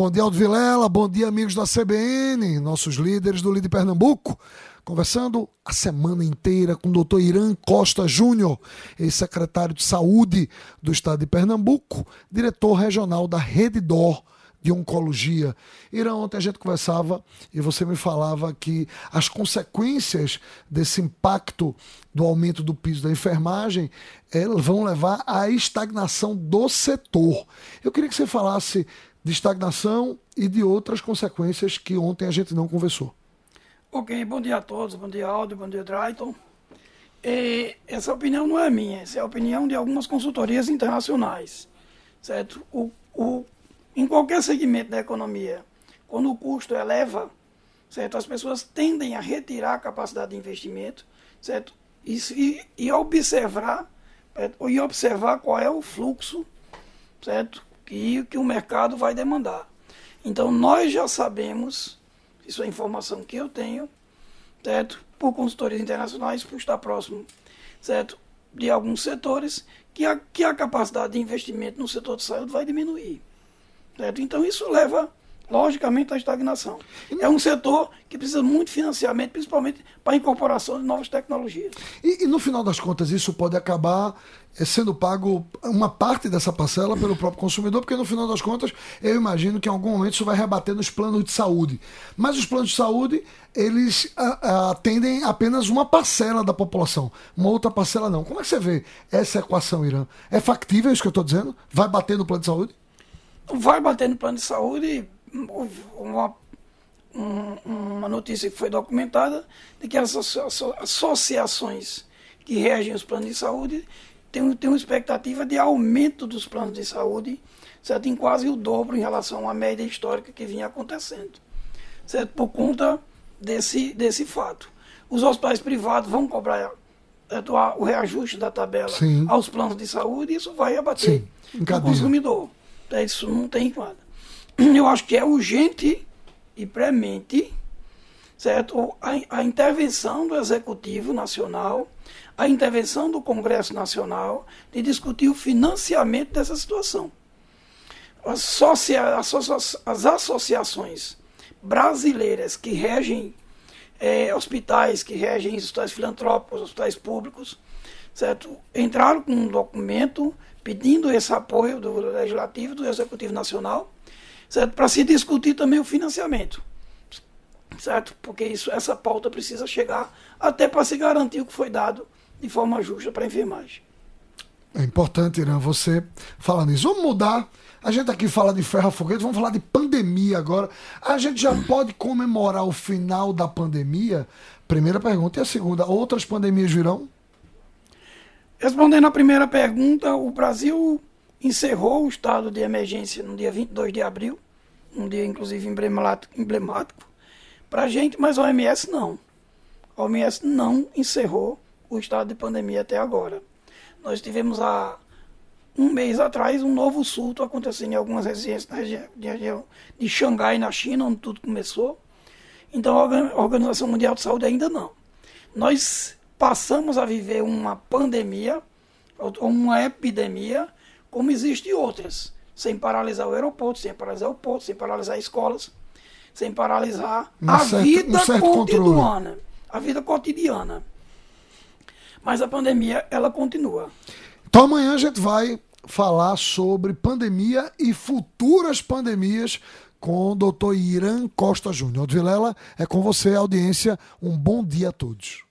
Bom dia, Aldo Vilela. Bom dia, amigos da CBN, nossos líderes do Lide Pernambuco. Conversando a semana inteira com o doutor Irã Costa Júnior, ex-secretário de Saúde do Estado de Pernambuco, diretor regional da Rede DOR de oncologia. Irã, ontem a gente conversava e você me falava que as consequências desse impacto do aumento do piso da enfermagem elas vão levar à estagnação do setor. Eu queria que você falasse de estagnação e de outras consequências que ontem a gente não conversou. Ok, bom dia a todos, bom dia Aldo, bom dia Drayton. E essa opinião não é minha, essa é a opinião de algumas consultorias internacionais, certo? O, o em qualquer segmento da economia, quando o custo eleva, certo? As pessoas tendem a retirar a capacidade de investimento, certo? E, e observar, e observar qual é o fluxo, certo? Que, que o mercado vai demandar. Então, nós já sabemos, isso é informação que eu tenho, certo? Por consultorias internacionais, por estar próximo, certo? De alguns setores, que a, que a capacidade de investimento no setor de saúde vai diminuir. Certo? Então isso leva, logicamente, à estagnação. É um setor que precisa muito financiamento, principalmente para a incorporação de novas tecnologias. E, e, no final das contas, isso pode acabar eh, sendo pago uma parte dessa parcela pelo próprio consumidor, porque no final das contas, eu imagino que em algum momento isso vai rebater nos planos de saúde. Mas os planos de saúde, eles atendem apenas uma parcela da população, uma outra parcela não. Como é que você vê essa equação, Irã? É factível isso que eu estou dizendo? Vai bater no plano de saúde? vai bater no plano de saúde uma, uma notícia que foi documentada de que as associações que regem os planos de saúde têm, têm uma expectativa de aumento dos planos de saúde, certo? em quase o dobro em relação à média histórica que vinha acontecendo, certo? por conta desse, desse fato. Os hospitais privados vão cobrar certo? o reajuste da tabela Sim. aos planos de saúde e isso vai abater Sim, o consumidor. Isso não tem quadra. Eu acho que é urgente e premente certo? A, a, intervenção do Executivo Nacional, a intervenção do Congresso Nacional de discutir o financiamento dessa situação. As, socia, as associações brasileiras que regem é, hospitais, que regem hospitais filantrópicos, hospitais públicos, certo? entraram com um documento pedindo esse apoio do Legislativo, do Executivo Nacional, certo? Para se discutir também o financiamento, certo? Porque isso, essa pauta precisa chegar até para se garantir o que foi dado de forma justa para a enfermagem. É importante, Irã, você falar nisso. Vamos mudar. A gente aqui fala de ferro foguete, vamos falar de pandemia agora. A gente já pode comemorar o final da pandemia? Primeira pergunta. E a segunda, outras pandemias virão? Respondendo à primeira pergunta, o Brasil encerrou o estado de emergência no dia 22 de abril, um dia inclusive emblemático para a gente, mas a OMS não. A OMS não encerrou o estado de pandemia até agora. Nós tivemos há um mês atrás um novo surto acontecendo em algumas residências na região de Xangai, na China, onde tudo começou. Então a Organização Mundial de Saúde ainda não. Nós passamos a viver uma pandemia, uma epidemia, como existem outras, sem paralisar o aeroporto, sem paralisar o porto, sem paralisar escolas, sem paralisar um a certo, vida um cotidiana, a vida cotidiana. Mas a pandemia, ela continua. Então amanhã a gente vai falar sobre pandemia e futuras pandemias com o doutor Irã Costa Júnior. Vilela, é com você, audiência. Um bom dia a todos.